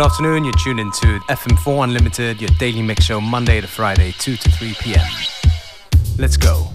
Good afternoon, you're tuned into FM4 Unlimited, your daily mix show Monday to Friday, 2 to 3 p.m. Let's go.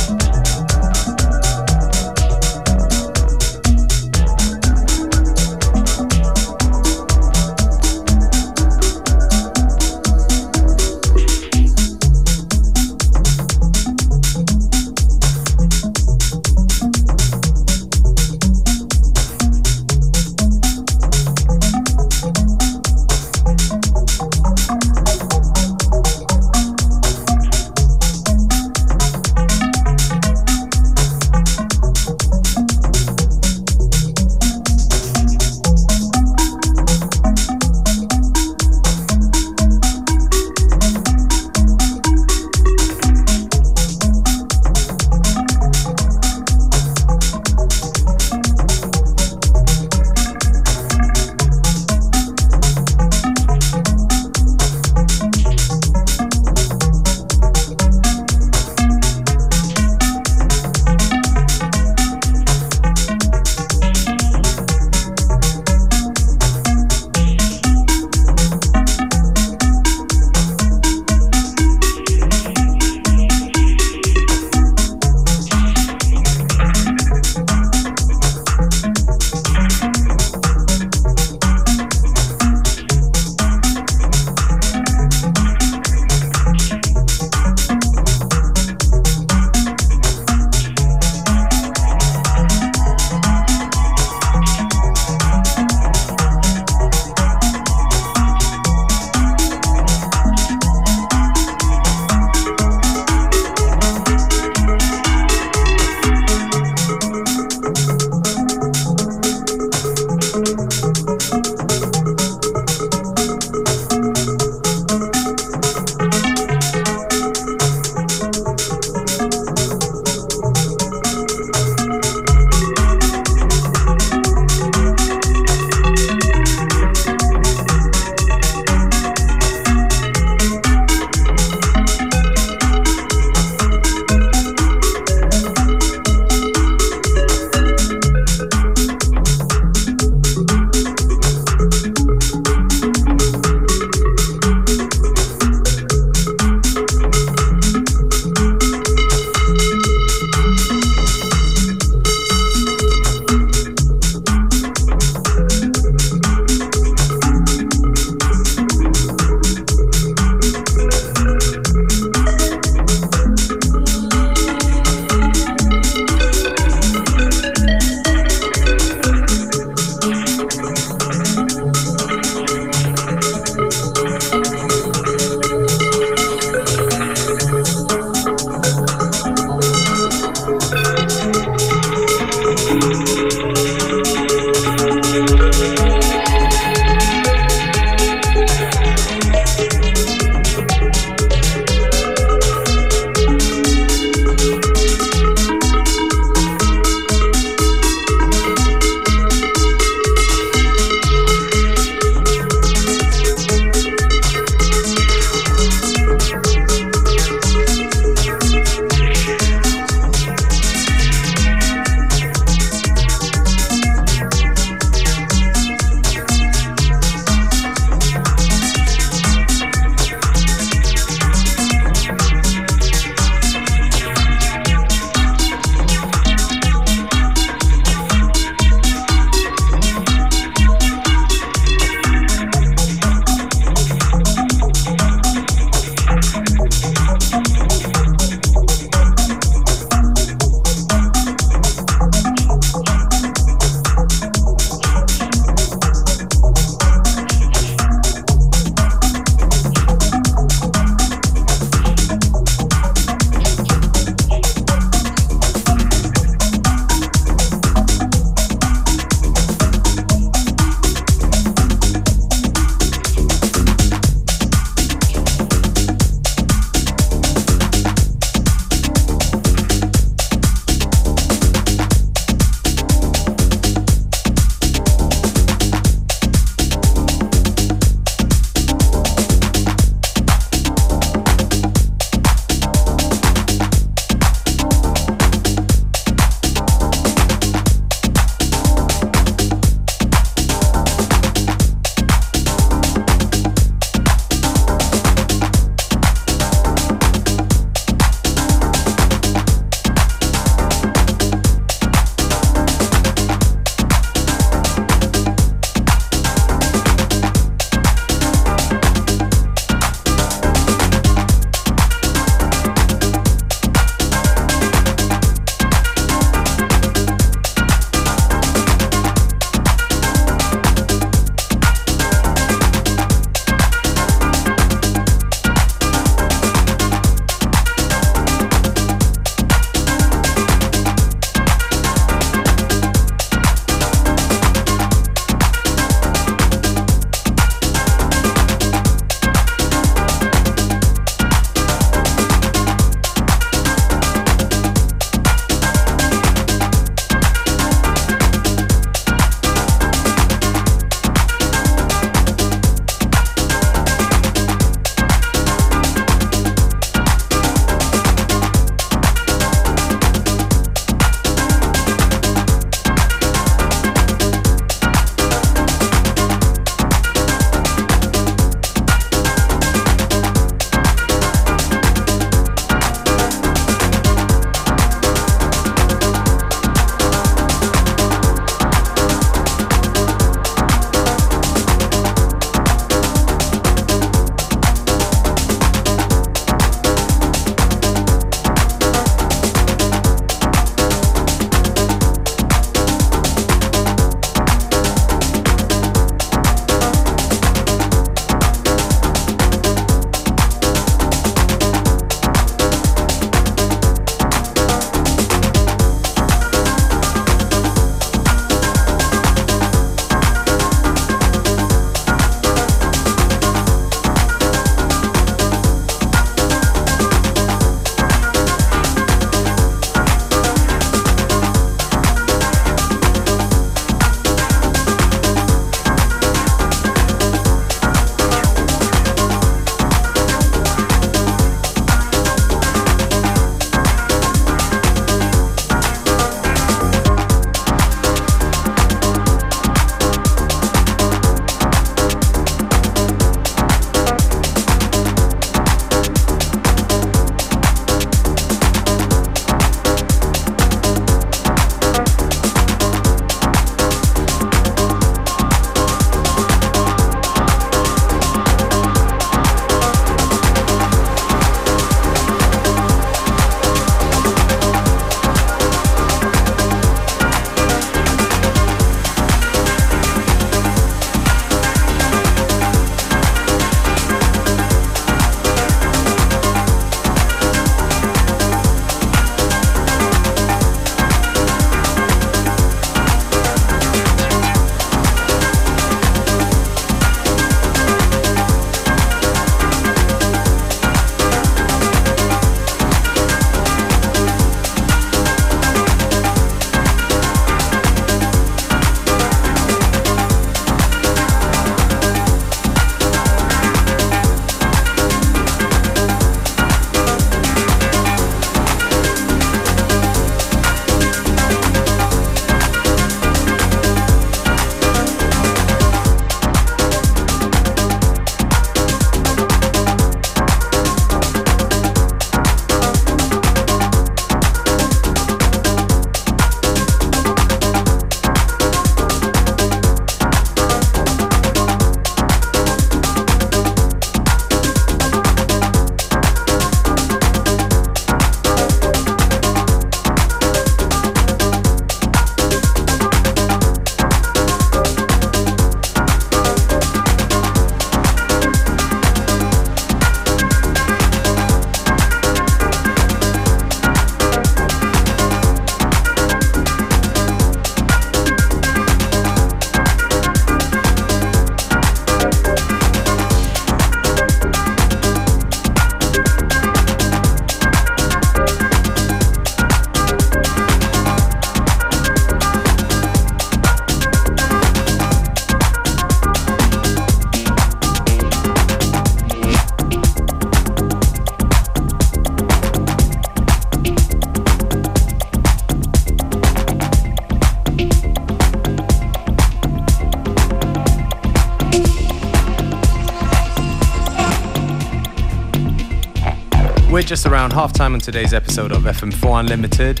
Just around halftime on today's episode of FM4 Unlimited.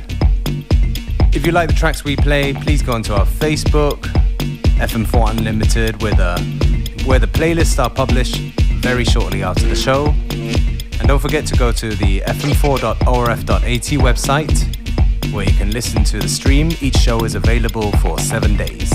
If you like the tracks we play, please go onto our Facebook, FM4 Unlimited, where the, where the playlists are published very shortly after the show. And don't forget to go to the fm4.orf.at website, where you can listen to the stream. Each show is available for seven days.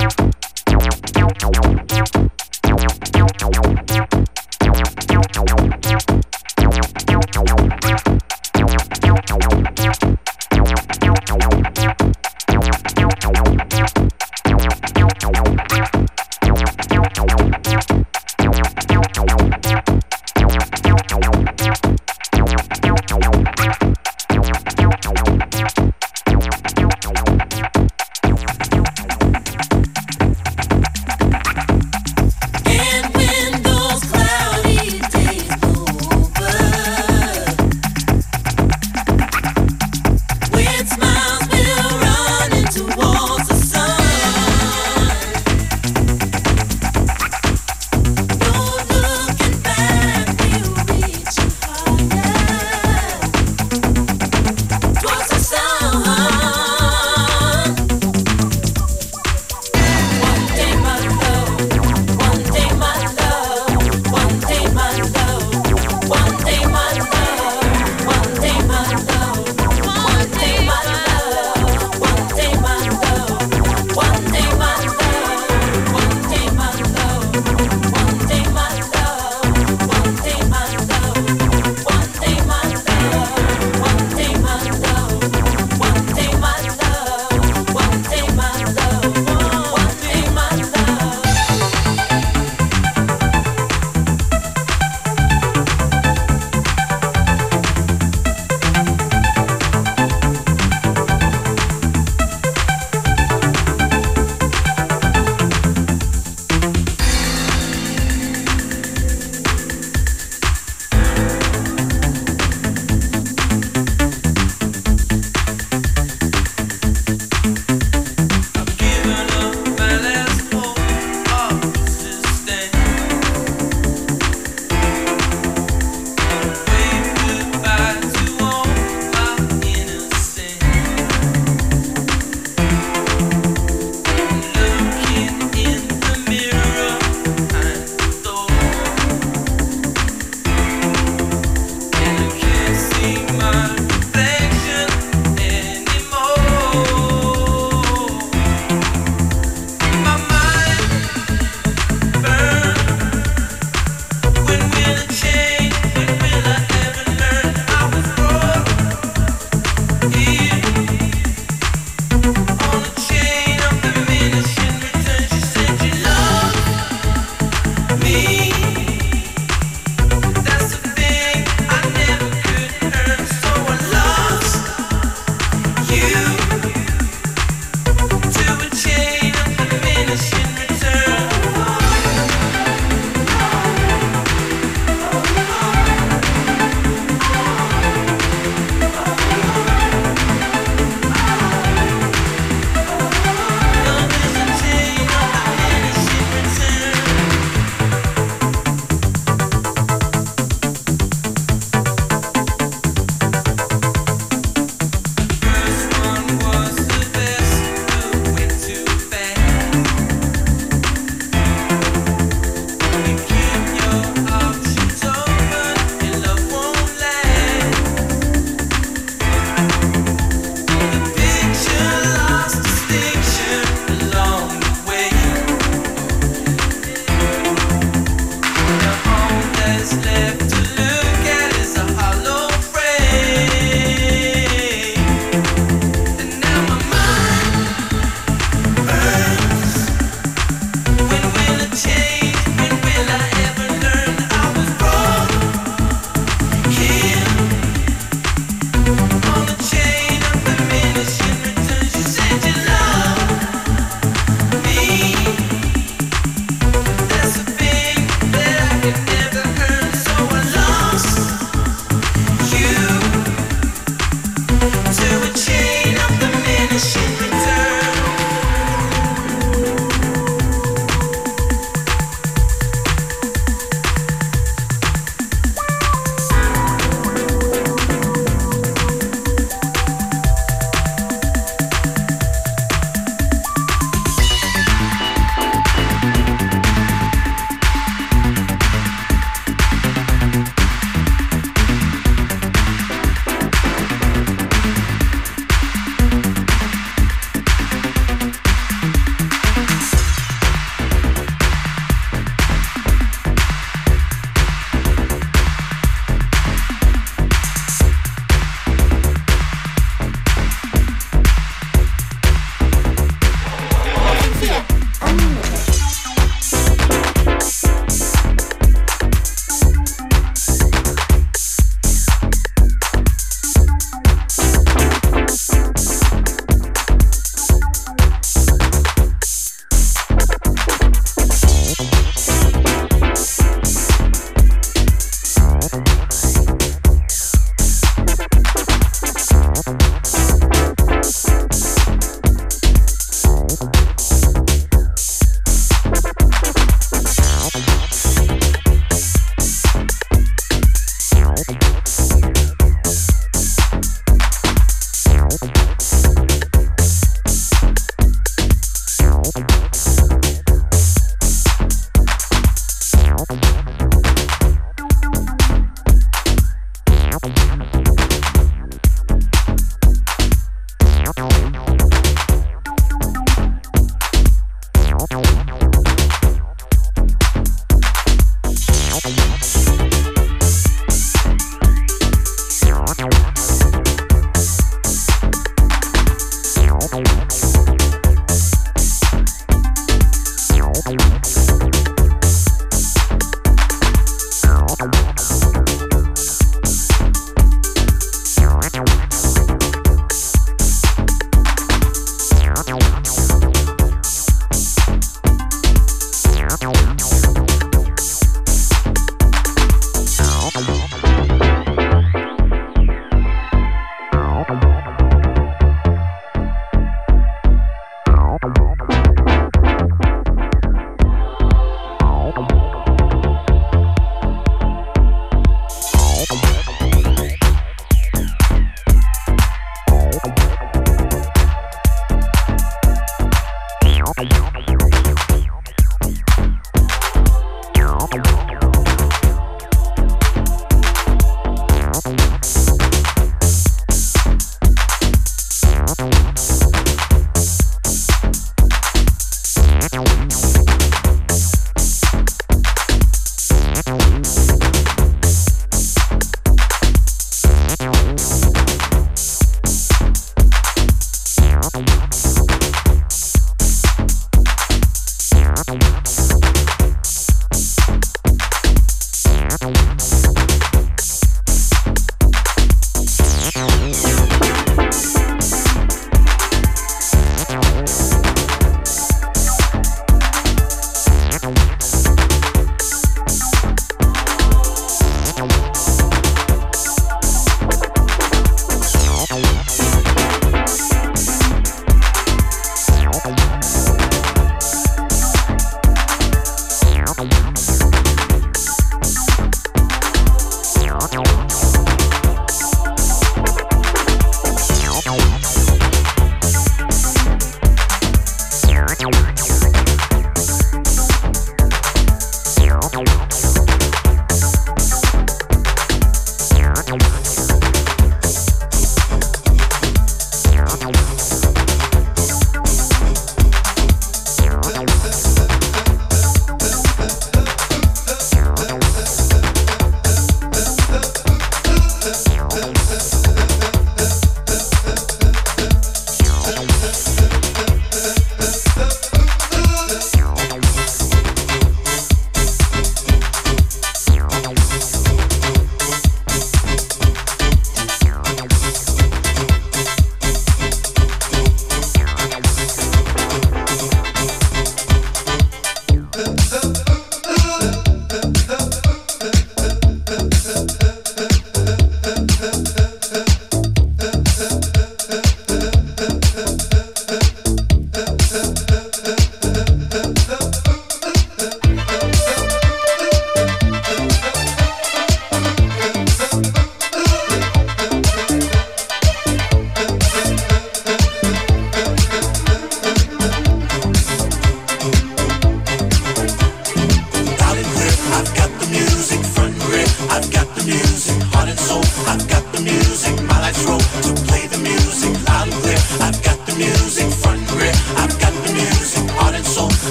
You.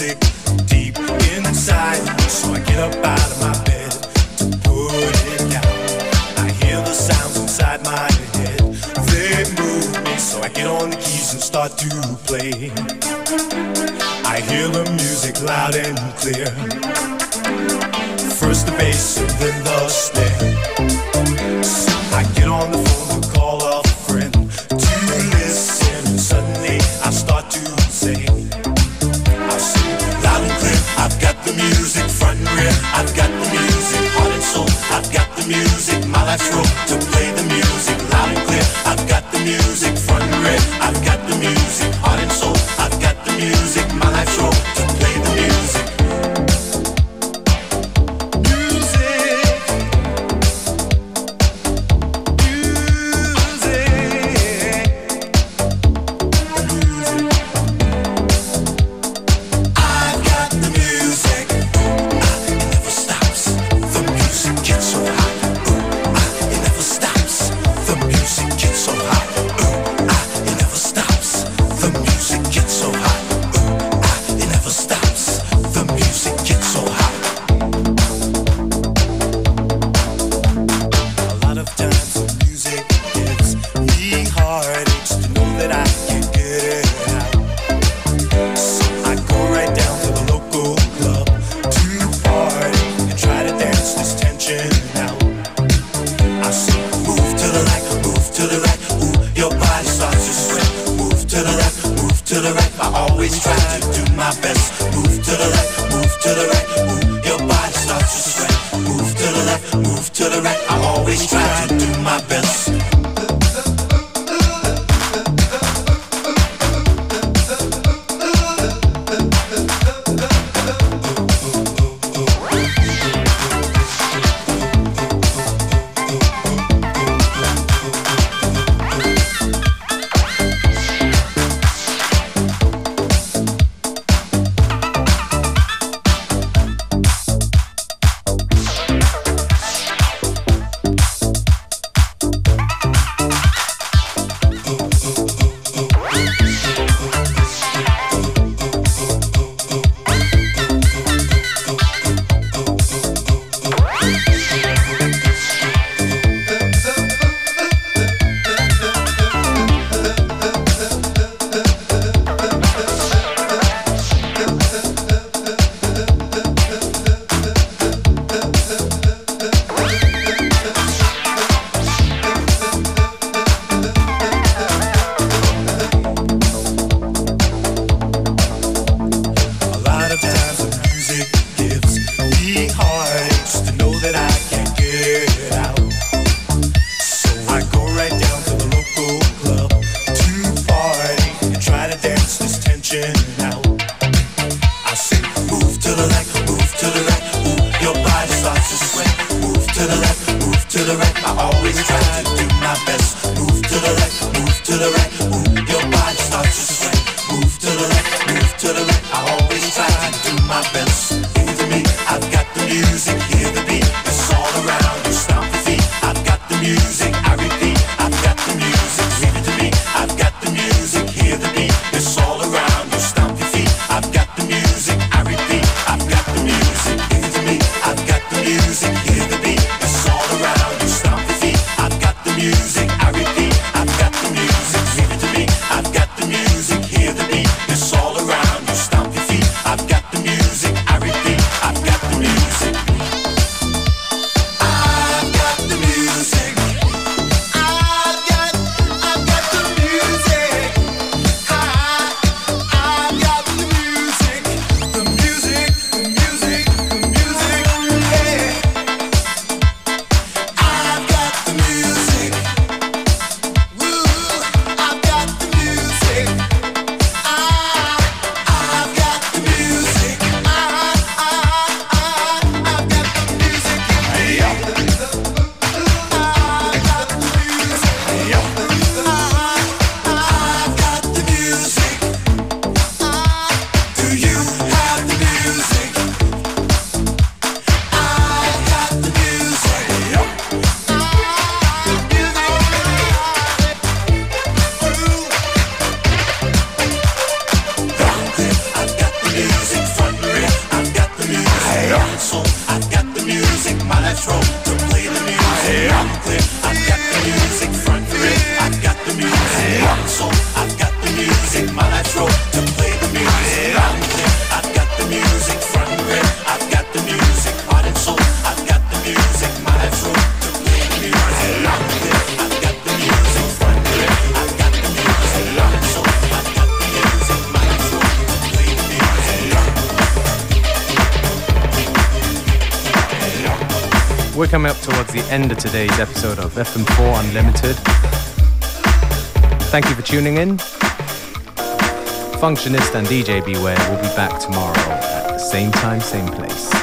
music deep inside. So I get up out of my bed to put it down. I hear the sounds inside my head. They move me, so I get on the keys and start to play. I hear the music loud and clear. First the bass and then the snare. I get on the music, my life's role to play the music. always try to do my best. Move to the left, move to the right, move. Your body starts to sweat. Move to the left, move to the right. I always try to do my best. Coming up towards the end of today's episode of FM4 Unlimited. Thank you for tuning in. Functionist and DJ Beware will be back tomorrow at the same time, same place.